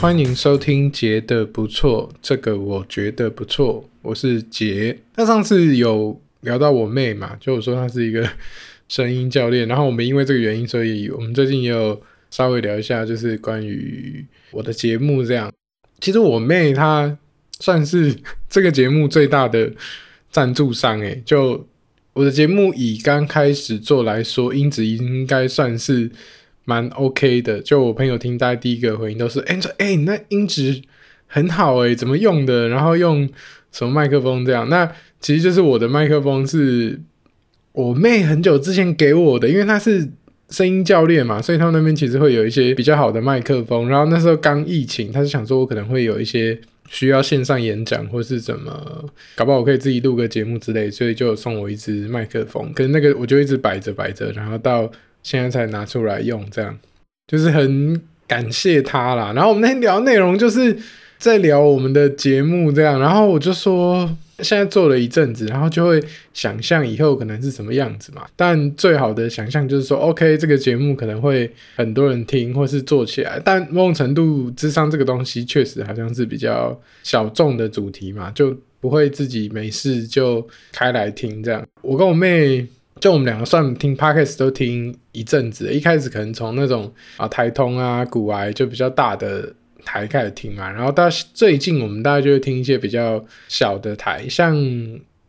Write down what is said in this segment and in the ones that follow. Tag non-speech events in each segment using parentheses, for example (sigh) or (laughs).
欢迎收听杰的不错，这个我觉得不错，我是杰。那上次有聊到我妹嘛，就我说她是一个声音教练，然后我们因为这个原因，所以我们最近也有稍微聊一下，就是关于我的节目这样。其实我妹她算是这个节目最大的赞助商诶，就我的节目以刚开始做来说，音质应该算是。蛮 OK 的，就我朋友听，大概第一个回应都是：哎、你说，哎、你那音质很好哎、怎么用的？然后用什么麦克风这样？那其实就是我的麦克风是我妹很久之前给我的，因为她是声音教练嘛，所以他们那边其实会有一些比较好的麦克风。然后那时候刚疫情，她是想说我可能会有一些需要线上演讲或是怎么，搞不好我可以自己录个节目之类，所以就送我一支麦克风。可是那个我就一直摆着摆着，然后到。现在才拿出来用，这样就是很感谢他啦。然后我们那天聊内容就是在聊我们的节目，这样。然后我就说，现在做了一阵子，然后就会想象以后可能是什么样子嘛。但最好的想象就是说，OK，这个节目可能会很多人听，或是做起来。但某种程度智商这个东西，确实好像是比较小众的主题嘛，就不会自己没事就开来听这样。我跟我妹。就我们两个算听 Podcast 都听一阵子，一开始可能从那种啊台通啊古癌就比较大的台开始听嘛，然后到最近我们大概就会听一些比较小的台，像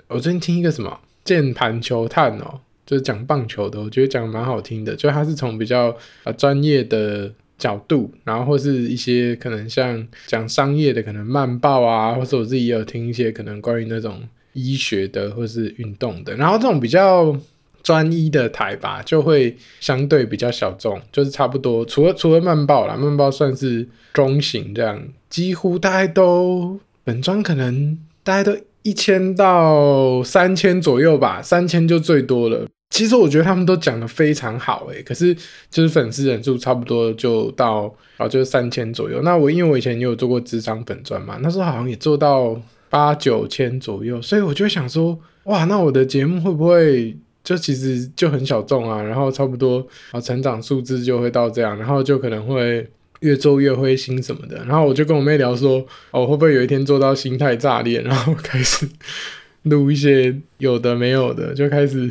我最近听一个什么键盘球探哦，就是讲棒球的，我觉得讲蛮好听的，就它是从比较啊专业的角度，然后或是一些可能像讲商业的，可能慢报啊，或者我自己也有听一些可能关于那种医学的或是运动的，然后这种比较。专一的台吧，就会相对比较小众，就是差不多，除了除了慢报啦，慢报算是中型这样，几乎大概都本专可能大概都一千到三千左右吧，三千就最多了。其实我觉得他们都讲得非常好诶、可是就是粉丝人数差不多就到啊，就是三千左右。那我因为我以前也有做过咨商粉专嘛，那时候好像也做到八九千左右，所以我就想说，哇，那我的节目会不会？就其实就很小众啊，然后差不多啊，成长数字就会到这样，然后就可能会越做越灰心什么的。然后我就跟我妹聊说，哦，会不会有一天做到心态炸裂，然后开始录一些有的没有的，就开始。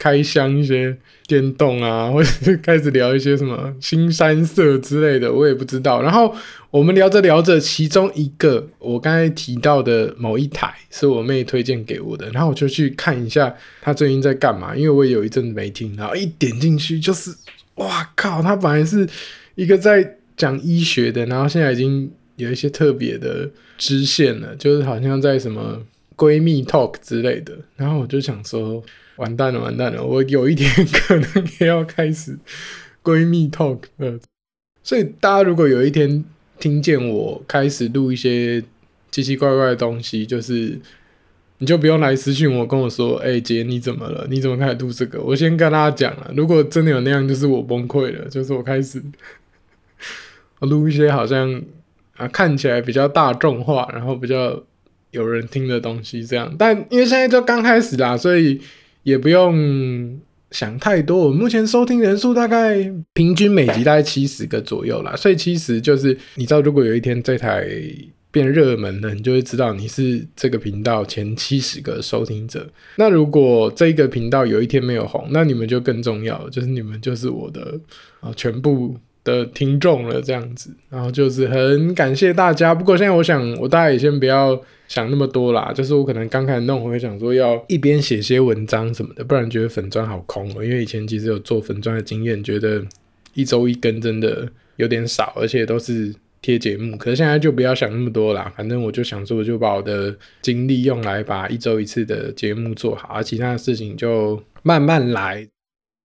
开箱一些电动啊，或者是开始聊一些什么新三色之类的，我也不知道。然后我们聊着聊着，其中一个我刚才提到的某一台是我妹推荐给我的，然后我就去看一下她最近在干嘛，因为我也有一阵子没听。然后一点进去就是，哇靠！她本来是一个在讲医学的，然后现在已经有一些特别的支线了，就是好像在什么闺蜜 (laughs) talk 之类的。然后我就想说。完蛋了，完蛋了！我有一天可能也要开始闺蜜 talk 了，所以大家如果有一天听见我开始录一些奇奇怪怪的东西，就是你就不用来私讯我，跟我说：“哎、姐，你怎么了？你怎么开始录这个？”我先跟大家讲了，如果真的有那样，就是我崩溃了，就是我开始我 (laughs) 录一些好像啊看起来比较大众化，然后比较有人听的东西这样。但因为现在就刚开始啦，所以。也不用想太多，我目前收听人数大概平均每集大概七十个左右啦，所以其实就是你知道，如果有一天这台变热门了，你就会知道你是这个频道前七十个收听者。那如果这个频道有一天没有红，那你们就更重要，就是你们就是我的啊全部的听众了，这样子。然后就是很感谢大家。不过现在我想，我大家也先不要。想那么多啦，就是我可能刚开始弄，我会想说要一边写些文章什么的，不然觉得粉专好空喔。因为以前其实有做粉专的经验，觉得一周一更真的有点少，而且都是贴节目。可是现在就不要想那么多啦，反正我就想说，我就把我的精力用来把一周一次的节目做好，而其他的事情就慢慢来。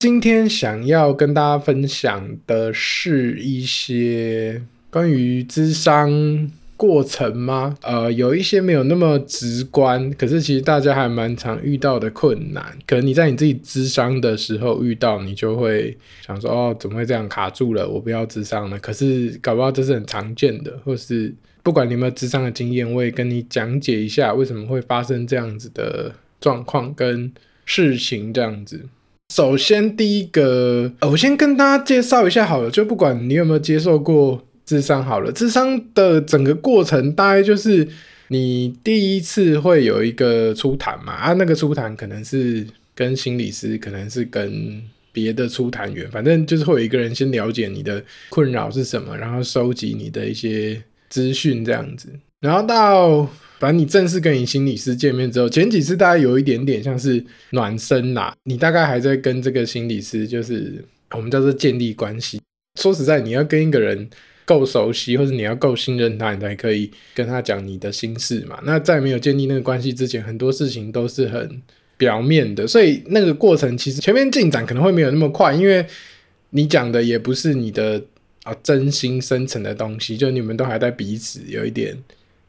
今天想要跟大家分享的是一些关于智商。过程吗？呃，有一些没有那么直观，可是其实大家还蛮常遇到的困难。可能你在你自己智商的时候遇到，你就会想说：“哦，怎么会这样卡住了？我不要智商了。”可是搞不好这是很常见的，或是不管你有没有智商的经验，我也跟你讲解一下为什么会发生这样子的状况跟事情。这样子，首先第一个，呃，我先跟大家介绍一下好了，就不管你有没有接受过。智商好了，智商的整个过程大概就是你第一次会有一个初谈嘛，啊，那个初谈可能是跟心理师，可能是跟别的初谈员，反正就是会有一个人先了解你的困扰是什么，然后收集你的一些资讯这样子，然后到反正你正式跟你心理师见面之后，前几次大概有一点点像是暖身啦，你大概还在跟这个心理师就是我们叫做建立关系。说实在，你要跟一个人。够熟悉，或者你要够信任他，你才可以跟他讲你的心事嘛。那在没有建立那个关系之前，很多事情都是很表面的，所以那个过程其实前面进展可能会没有那么快，因为你讲的也不是你的啊真心深层的东西，就你们都还在彼此有一点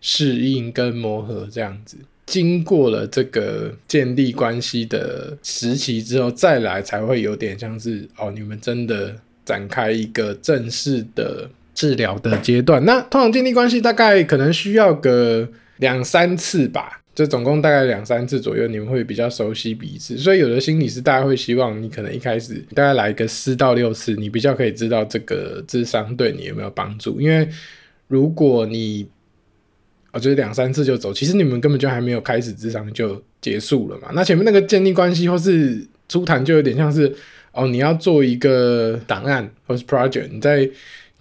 适应跟磨合这样子。经过了这个建立关系的时期之后，再来才会有点像是哦，你们真的展开一个正式的。治疗的阶段，那通常建立关系大概可能需要个两三次吧，就总共大概两三次左右，你们会比较熟悉彼此。所以有的心理师大家会希望你可能一开始大概来个四到六次，你比较可以知道这个智商对你有没有帮助。因为如果你我觉得两三次就走，其实你们根本就还没有开始智商就结束了嘛。那前面那个建立关系或是初谈就有点像是哦，你要做一个档案或是 project，你在。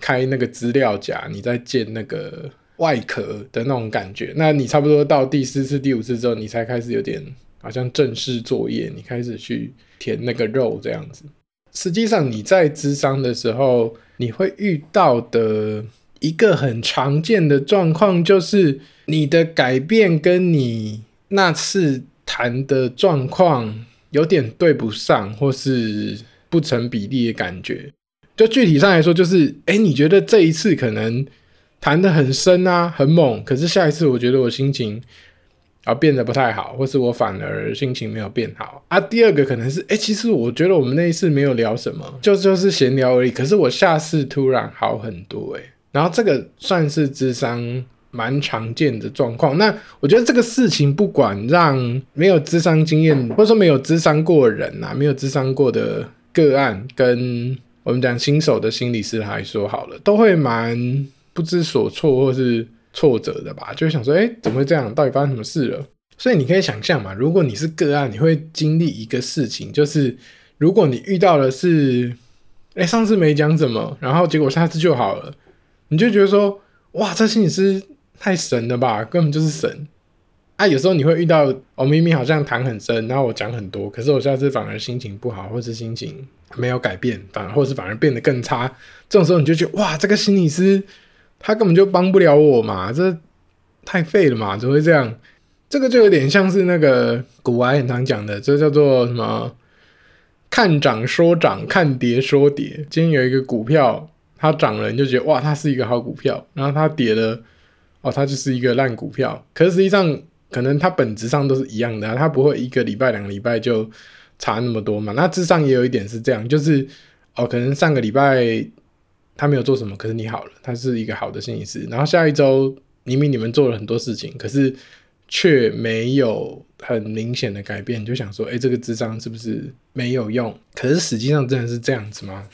开那个资料夹，你在建那个外壳的那种感觉。那你差不多到第四次、第五次之后，你才开始有点好像正式作业，你开始去填那个肉这样子。实际上你在咨商的时候，你会遇到的一个很常见的状况，就是你的改变跟你那次谈的状况有点对不上，或是不成比例的感觉。就具体上来说，就是，哎、你觉得这一次可能谈得很深啊，很猛，可是下一次我觉得我心情啊变得不太好，或是我反而心情没有变好啊。第二个可能是，哎、其实我觉得我们那一次没有聊什么，就就是闲聊而已，可是我下次突然好很多，哎，然后这个算是智商蛮常见的状况。那我觉得这个事情不管让没有智商经验，或者说没有智商过人啊，没有智商过的个案跟。我们讲新手的心理师来说好了，都会蛮不知所措或是挫折的吧，就想说，哎，怎么会这样？到底发生什么事了？所以你可以想象嘛，如果你是个案，你会经历一个事情，就是如果你遇到的是，哎，上次没讲什么，然后结果下次就好了，你就觉得说，哇，这心理师太神了吧，根本就是神。啊，有时候你会遇到，我明明好像谈很深，然后我讲很多，可是我下次反而心情不好，或是心情没有改变，反而或是反而变得更差。这种时候你就觉得，哇，这个心理师他根本就帮不了我嘛，这太废了嘛，怎么会这样？这个就有点像是那个股癌很常讲的，这叫做什么？看涨说涨，看跌说跌。今天有一个股票它涨了，你就觉得哇，它是一个好股票，然后它跌了，哦，它就是一个烂股票。可是实际上，可能它本质上都是一样的啊，它不会一个礼拜、两个礼拜就差那么多嘛。那智商也有一点是这样，就是哦，可能上个礼拜他没有做什么，可是你好了，他是一个好的心理师。然后下一周明明你们做了很多事情，可是却没有很明显的改变，就想说，哎，这个智商是不是没有用？可是实际上真的是这样子吗？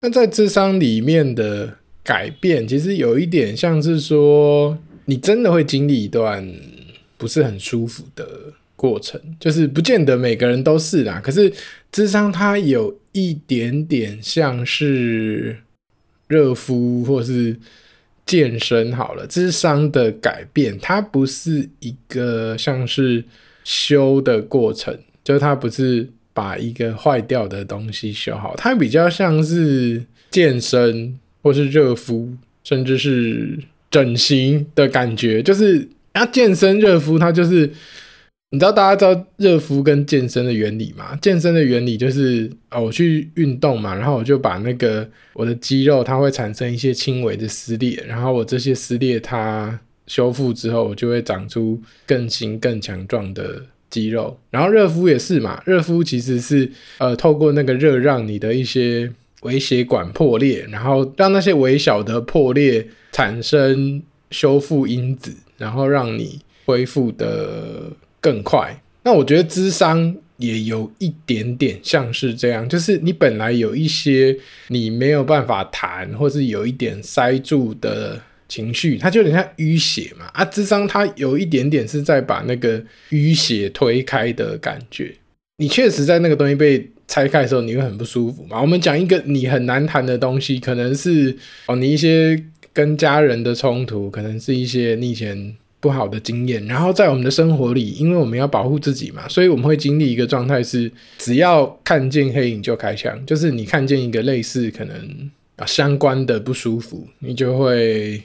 那在智商里面的改变，其实有一点像是说，你真的会经历一段。不是很舒服的过程，就是不见得每个人都是啦。可是智商它有一点点像是热敷或是健身好了。智商的改变，它不是一个像是修的过程，就是它不是把一个坏掉的东西修好，它比较像是健身或是热敷，甚至是整形的感觉，就是。那健身热敷，它就是你知道大家知道热敷跟健身的原理吗？健身的原理就是哦，我去运动嘛，然后我就把那个我的肌肉它会产生一些轻微的撕裂，然后我这些撕裂它修复之后，我就会长出更新更强壮的肌肉。然后热敷也是嘛，热敷其实是呃透过那个热让你的一些微血管破裂，然后让那些微小的破裂产生修复因子。然后让你恢复得更快。那我觉得智商也有一点点像是这样，就是你本来有一些你没有办法谈，或是有一点塞住的情绪，它就有点像淤血嘛。啊，智商它有一点点是在把那个淤血推开的感觉。你确实在那个东西被拆开的时候，你会很不舒服嘛。我们讲一个你很难谈的东西，可能是哦，你一些跟家人的冲突，可能是一些你以前。不好的经验，然后在我们的生活里，因为我们要保护自己嘛，所以我们会经历一个状态是，只要看见黑影就开枪，就是你看见一个类似可能啊相关的不舒服，你就会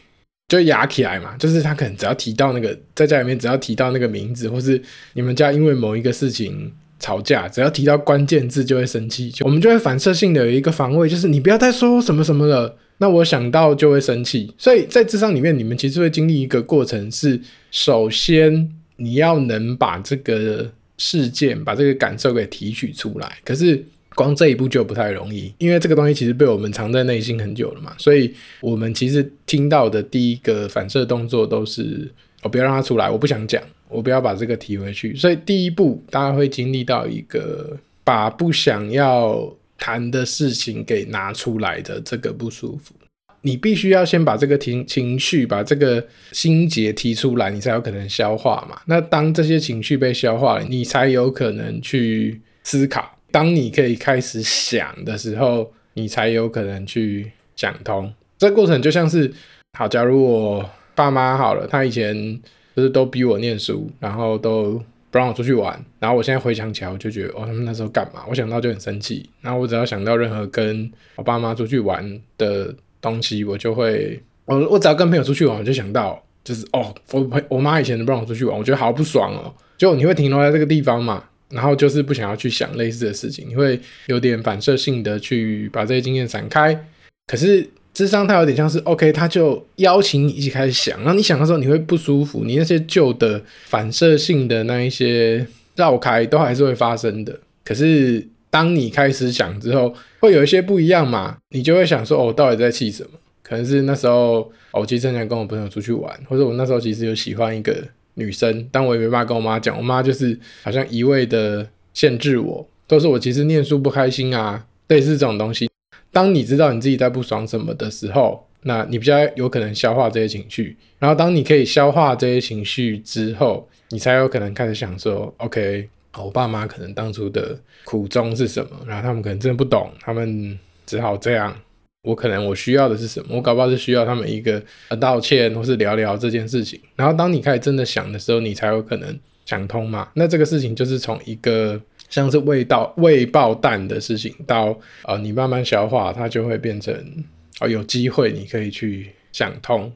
就压起来嘛，就是他可能只要提到那个在家里面，只要提到那个名字，或是你们家因为某一个事情吵架，只要提到关键字就会生气，我们就会反射性的有一个防卫，就是你不要再说什么什么了。那我想到就会生气，所以在智商里面，你们其实会经历一个过程是：首先你要能把这个事件、把这个感受给提取出来。可是光这一步就不太容易，因为这个东西其实被我们藏在内心很久了嘛。所以我们其实听到的第一个反射动作都是：我不要让他出来，我不想讲，我不要把这个提回去。所以第一步，大家会经历到一个把不想要。谈的事情给拿出来的这个不舒服，你必须要先把这个情情绪，把这个心结提出来，你才有可能消化嘛。那当这些情绪被消化了，你才有可能去思考。当你可以开始想的时候，你才有可能去想通。这过程就像是，好，假如我爸妈好了，他以前就是都逼我念书，然后都。不让我出去玩，然后我现在回想起来，我就觉得哦，他们那时候干嘛？我想到就很生气。然后我只要想到任何跟我爸妈出去玩的东西，我就会，我我只要跟朋友出去玩，我就想到就是哦，我我妈以前都不让我出去玩，我觉得好不爽哦。就你会停留在这个地方嘛，然后就是不想要去想类似的事情，你会有点反射性的去把这些经验闪开，可是。智商它有点像是 OK，他就邀请你一起开始想，然后你想的时候你会不舒服，你那些旧的反射性的那一些绕开都还是会发生的。可是当你开始想之后，会有一些不一样嘛，你就会想说，哦，到底在气什么？可能是那时候，哦，我其实很想跟我朋友出去玩，或者我那时候其实有喜欢一个女生，但我也没办法跟我妈讲，我妈就是好像一味的限制我，都是我其实念书不开心啊，类似这种东西。当你知道你自己在不爽什么的时候，那你比较有可能消化这些情绪。然后，当你可以消化这些情绪之后，你才有可能开始想说：“OK，我爸妈可能当初的苦衷是什么？然后他们可能真的不懂，他们只好这样。我可能我需要的是什么？我搞不好是需要他们一个道歉，或是聊聊这件事情。然后，当你开始真的想的时候，你才有可能想通嘛。那这个事情就是从一个。像是未到未爆弹的事情，到呃你慢慢消化，它就会变成哦有机会你可以去想通。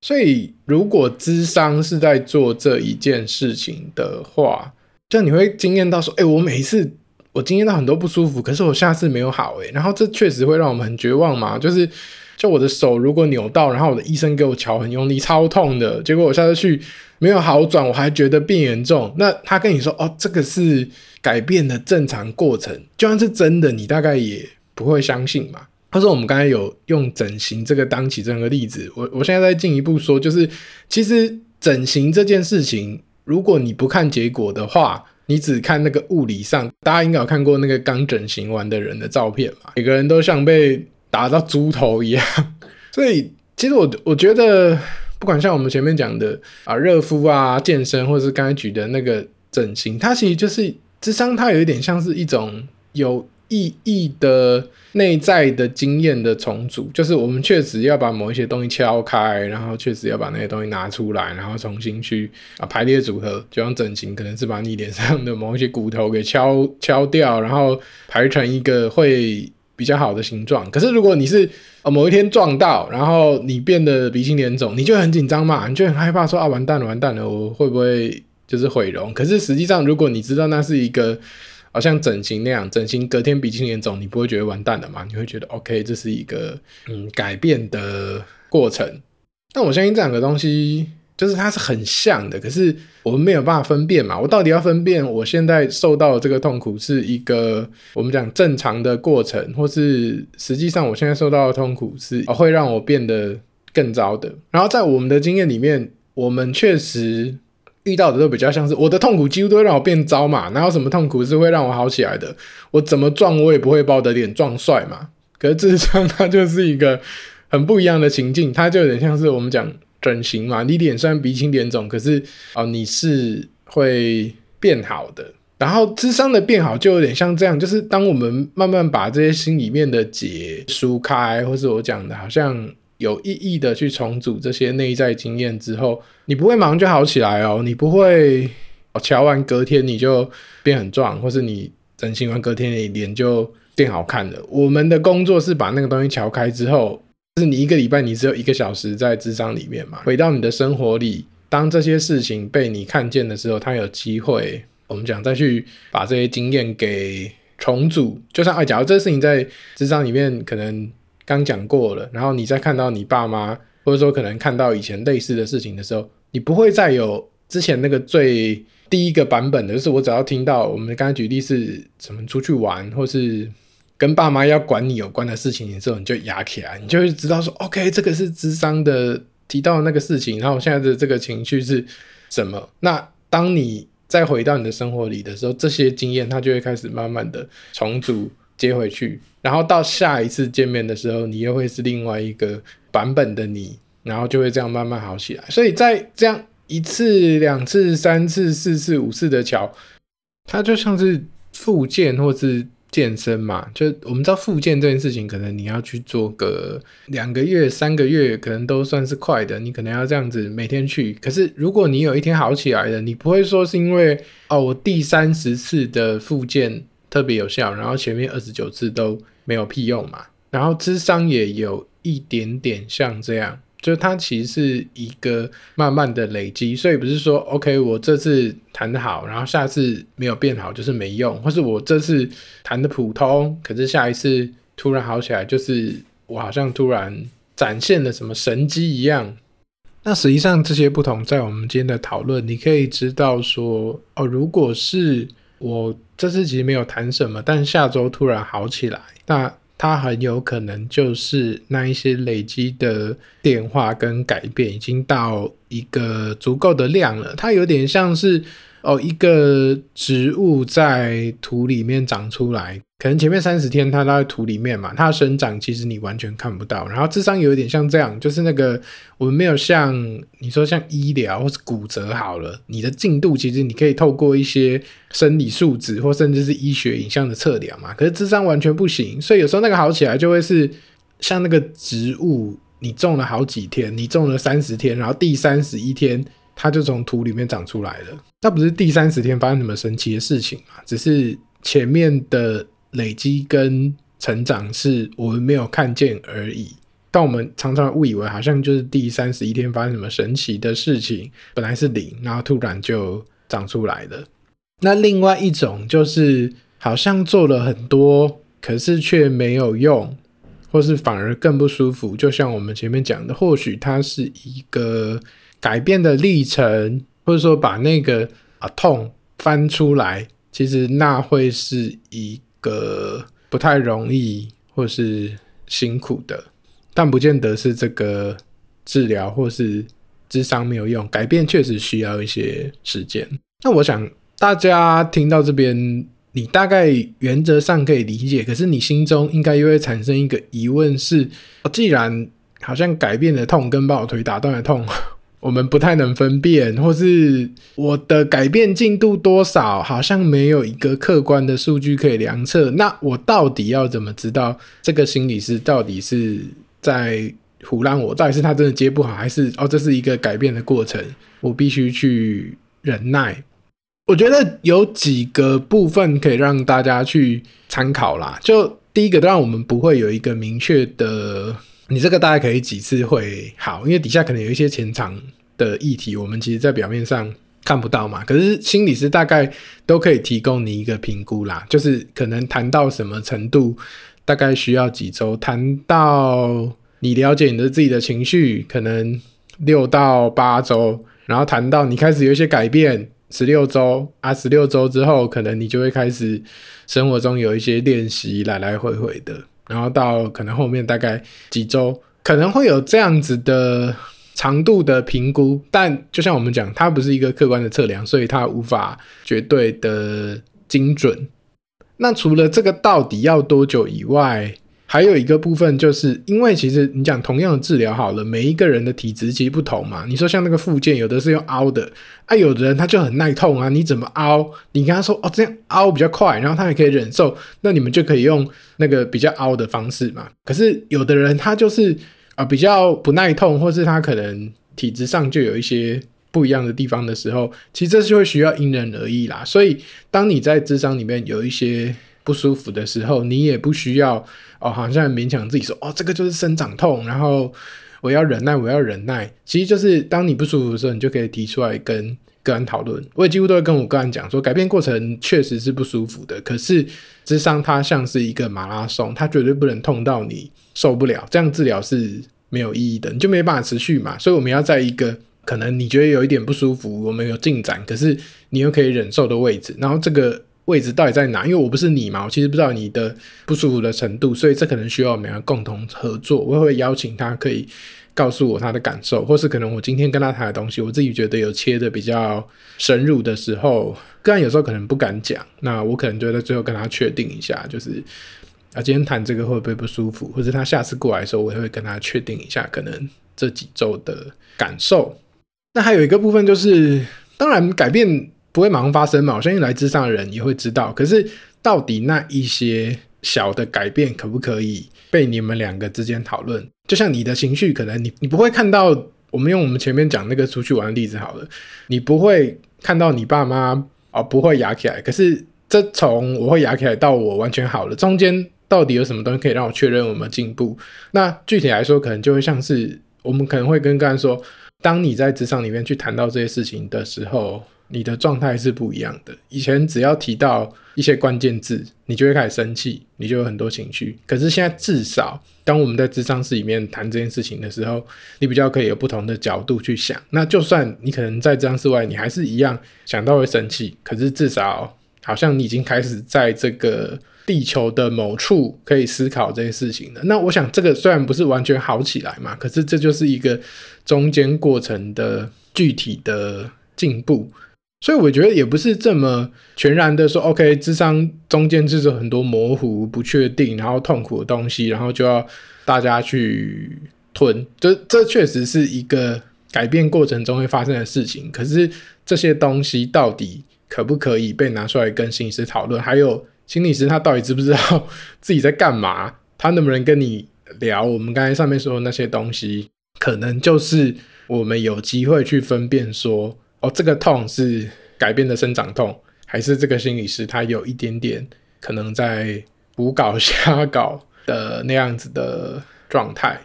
所以如果智商是在做这一件事情的话，就你会惊艳到说，哎、我每一次我惊艳到很多不舒服，可是我下次没有好，哎，然后这确实会让我们很绝望嘛。就是就我的手如果扭到，然后我的医生给我瞧很用力，超痛的，结果我下次去没有好转，我还觉得变严重。那他跟你说，哦，这个是。改变的正常过程，就算是真的，你大概也不会相信嘛。他说我们刚才有用整形这个当起这样的例子，我我现在再进一步说，就是其实整形这件事情，如果你不看结果的话，你只看那个物理上，大家应该有看过那个刚整形完的人的照片嘛，每个人都像被打到猪头一样。(laughs) 所以其实我我觉得，不管像我们前面讲的啊热敷啊健身，或者是刚才举的那个整形，它其实就是。智商它有一点像是一种有意义的内在的经验的重组，就是我们确实要把某一些东西敲开，然后确实要把那些东西拿出来，然后重新去啊排列组合，就像整形可能是把你脸上的某一些骨头给敲敲掉，然后排成一个会比较好的形状。可是如果你是啊某一天撞到，然后你变得鼻青脸肿，你就很紧张嘛，你就很害怕说啊完蛋了完蛋了，我会不会？就是毁容，可是实际上，如果你知道那是一个，好像整形那样，整形隔天鼻青脸肿，你不会觉得完蛋了吗？你会觉得 OK，这是一个嗯改变的过程。但我相信这两个东西，就是它是很像的，可是我们没有办法分辨嘛。我到底要分辨我现在受到的这个痛苦是一个我们讲正常的过程，或是实际上我现在受到的痛苦是会让我变得更糟的。然后在我们的经验里面，我们确实。遇到的都比较像是我的痛苦几乎都会让我变糟嘛，哪有什么痛苦是会让我好起来的？我怎么撞我也不会把我的脸撞帅嘛。可是智商它就是一个很不一样的情境，它就有点像是我们讲整形嘛，你脸虽然鼻青脸肿，可是哦你是会变好的。然后智商的变好就有点像这样，就是当我们慢慢把这些心里面的结疏开，或是我讲的好像有意义的去重组这些内在经验之后，你不会马上就好起来哦，你不会哦，瞧完隔天你就变很壮，或是你整形完隔天你脸就变好看了。我们的工作是把那个东西瞧开之后，是你一个礼拜你只有一个小时在智商里面嘛，回到你的生活里，当这些事情被你看见的时候，他有机会。我们讲再去把这些经验给重组，就像哎，假如这个事情在智商里面可能刚讲过了，然后你再看到你爸妈，或者说可能看到以前类似的事情的时候，你不会再有之前那个最第一个版本的，就是我只要听到我们刚才举例是怎么出去玩，或是跟爸妈要管你有关的事情的时候，你就压起来，你就会知道说，OK，这个是智商的提到的那个事情，然后我现在的这个情绪是什么？那当你再回到你的生活里的时候，这些经验它就会开始慢慢的重组接回去，然后到下一次见面的时候，你又会是另外一个版本的你，然后就会这样慢慢好起来。所以在这样一次、两次、三次、四次、五次的桥，它就像是复健或是。健身嘛，就我们知道复健这件事情，可能你要去做个两个月、三个月，可能都算是快的。你可能要这样子每天去。可是如果你有一天好起来了，你不会说是因为哦，我第三十次的复健特别有效，然后前面二十九次都没有屁用嘛。然后智商也有一点点像这样。就它其实是一个慢慢的累积，所以不是说 OK，我这次谈得好，然后下次没有变好就是没用，或是我这次谈得普通，可是下一次突然好起来，就是我好像突然展现了什么神机一样。那实际上这些不同，在我们今天的讨论，你可以知道说，哦，如果是我这次其实没有谈什么，但下周突然好起来，那。它很有可能就是那一些累积的变化跟改变已经到一个足够的量了。它有点像是哦，一个植物在土里面长出来。可能前面三十天它在土里面嘛，它生长其实你完全看不到。然后智商有一点像这样，就是那个我们没有像你说像医疗或是骨折好了，你的进度其实你可以透过一些生理数值或甚至是医学影像的测量嘛。可是智商完全不行，所以有时候那个好起来就会是像那个植物，你种了好几天，你种了三十天，然后第三十一天它就从土里面长出来了。那不是第三十天发生什么神奇的事情嘛？只是前面的。累积跟成长是我们没有看见而已，但我们常常误以为好像就是第三十一天发生什么神奇的事情，本来是零，然后突然就长出来了。那另外一种就是好像做了很多，可是却没有用，或是反而更不舒服。就像我们前面讲的，或许它是一个改变的历程，或者说把那个啊痛翻出来，其实那会是一。个不太容易或是辛苦的，但不见得是这个治疗或是咨商没有用，改变确实需要一些时间。那我想大家听到这边，你大概原则上可以理解，可是你心中应该又会产生一个疑问是：既然好像改变的痛跟把我腿打断的痛。我们不太能分辨，或是我的改变进度多少，好像没有一个客观的数据可以量测。那我到底要怎么知道这个心理师到底是在胡乱我？到底是他真的接不好，还是哦，这是一个改变的过程？我必须去忍耐。我觉得有几个部分可以让大家去参考啦。就第一个，当然我们不会有一个明确的。你这个大概可以几次会好？因为底下可能有一些潜藏的议题，我们其实在表面上看不到嘛。可是心理师大概都可以提供你一个评估啦，就是可能谈到什么程度，大概需要几周；谈到你了解你的自己的情绪，可能六到八周；然后谈到你开始有一些改变，十六周啊，十六周之后，可能你就会开始生活中有一些练习，来来回回的。然后到可能后面大概几周，可能会有这样子的长度的评估，但就像我们讲，它不是一个客观的测量，所以它无法绝对的精准。那除了这个到底要多久以外，还有一个部分，就是因为其实你讲同样的治疗好了，每一个人的体质其实不同嘛。你说像那个附件，有的是用凹的，啊，有的人他就很耐痛啊，你怎么凹？你跟他说哦，这样凹比较快，然后他也可以忍受，那你们就可以用那个比较凹的方式嘛。可是有的人他就是啊、比较不耐痛，或是他可能体质上就有一些不一样的地方的时候，其实这是会需要因人而异啦。所以当你在智商里面有一些不舒服的时候，你也不需要。哦，好像勉强自己说，哦，这个就是生长痛，然后我要忍耐，我要忍耐。其实就是当你不舒服的时候，你就可以提出来跟个案讨论。我也几乎都会跟我个案讲说，改变过程确实是不舒服的，可是智商它像是一个马拉松，它绝对不能痛到你受不了，这样治疗是没有意义的，你就没办法持续嘛。所以我们要在一个可能你觉得有一点不舒服，我们有进展，可是你又可以忍受的位置，然后这个。位置到底在哪？因为我不是你嘛，我其实不知道你的不舒服的程度，所以这可能需要我们要共同合作。我会邀请他，可以告诉我他的感受，或是可能我今天跟他谈的东西，我自己觉得有切的比较深入的时候，个案有时候可能不敢讲，那我可能就在最后跟他确定一下，就是啊，今天谈这个会不会不舒服，或者他下次过来的时候，我也会跟他确定一下，可能这几周的感受。那还有一个部分就是，当然改变。不会马上发生嘛？我相信来咨商的人也会知道。可是到底那一些小的改变可不可以被你们两个之间讨论？就像你的情绪，可能你你不会看到。我们用我们前面讲那个出去玩的例子好了，你不会看到你爸妈哦不会哑起来。可是这从我会哑起来到我完全好了，中间到底有什么东西可以让我确认我们进步？那具体来说，可能就会像是我们可能会跟刚才说，当你在职场里面去谈到这些事情的时候。你的状态是不一样的。以前只要提到一些关键字，你就会开始生气，你就有很多情绪。可是现在至少，当我们在咨商室里面谈这件事情的时候，你比较可以有不同的角度去想。那就算你可能在智商室外，你还是一样想到会生气，可是至少好像你已经开始在这个地球的某处可以思考这些事情了。那我想，这个虽然不是完全好起来嘛，可是这就是一个中间过程的具体的进步。所以我觉得也不是这么全然的说，OK，智商中间就是很多模糊、不确定，然后痛苦的东西，然后就要大家去吞。这这确实是一个改变过程中会发生的事情。可是这些东西到底可不可以被拿出来跟心理师讨论？还有心理师他到底知不知道自己在干嘛？他能不能跟你聊？我们刚才上面说的那些东西，可能就是我们有机会去分辨说。哦，这个痛是改变的生长痛，还是这个心理师他有一点点可能在胡搞 (laughs) 瞎搞的那样子的状态？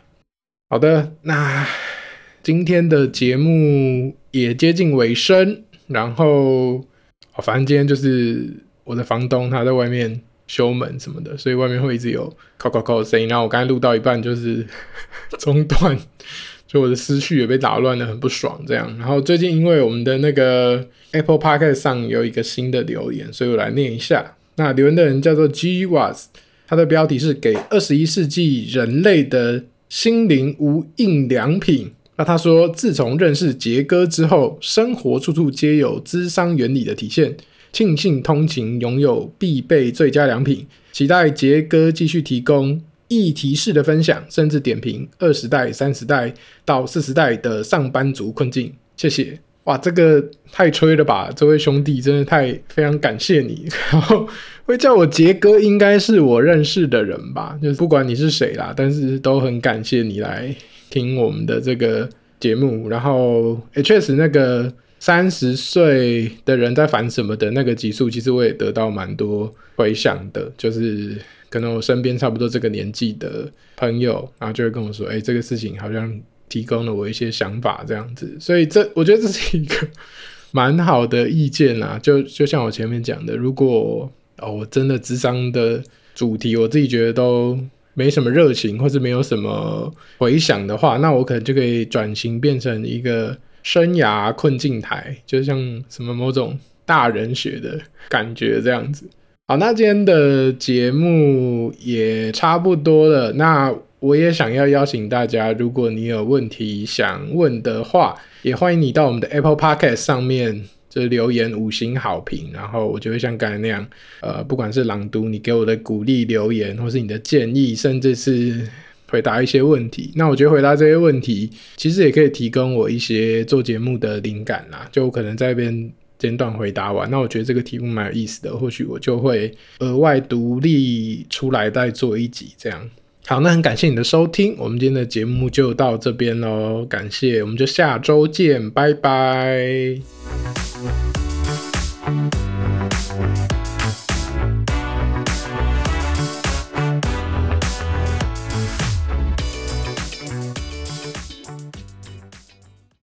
好的，那今天的节目也接近尾声，然后哦，反正今天就是我的房东他在外面修门什么的，所以外面会一直有扣扣扣的声音。然后我刚才录到一半就是 (laughs) 中断。就我的思绪也被打乱了，很不爽这样。然后最近因为我们的那个 Apple Podcast 上有一个新的留言，所以我来念一下。那留言的人叫做 G Was，他的标题是给二十一世纪人类的心灵无印良品。那他说，自从认识杰哥之后，生活处处皆有咨商原理的体现，庆幸通勤拥有必备最佳良品，期待杰哥继续提供。议题式的分享，甚至点评二十代、三十代到四十代的上班族困境。谢谢，哇，这个太吹了吧！这位兄弟真的太非常感谢你。(laughs) 然后会叫我杰哥，应该是我认识的人吧？就是不管你是谁啦，但是都很感谢你来听我们的这个节目。然后，也确实那个三十岁的人在烦什么的那个集数，其实我也得到蛮多回响的，就是。可能我身边差不多这个年纪的朋友，然后就会跟我说：“哎，这个事情好像提供了我一些想法，这样子。”所以这我觉得这是一个 (laughs) 蛮好的意见啦。就就像我前面讲的，如果哦我真的智商的主题，我自己觉得都没什么热情，或是没有什么回响的话，那我可能就可以转型变成一个生涯困境台，就像什么某种大人学的感觉这样子。好，那今天的节目也差不多了。那我也想要邀请大家，如果你有问题想问的话，也欢迎你到我们的 Apple Podcast 上面就留言五星好评，然后我就会像刚才那样，呃，不管是朗读你给我的鼓励留言，或是你的建议，甚至是回答一些问题，那我觉得回答这些问题，其实也可以提供我一些做节目的灵感啦。就可能在这边简短回答完，那我觉得这个题目蛮有意思的，或许我就会额外独立出来再做一集这样。好，那很感谢你的收听，我们今天的节目就到这边喽，感谢，我们就下周见，拜拜。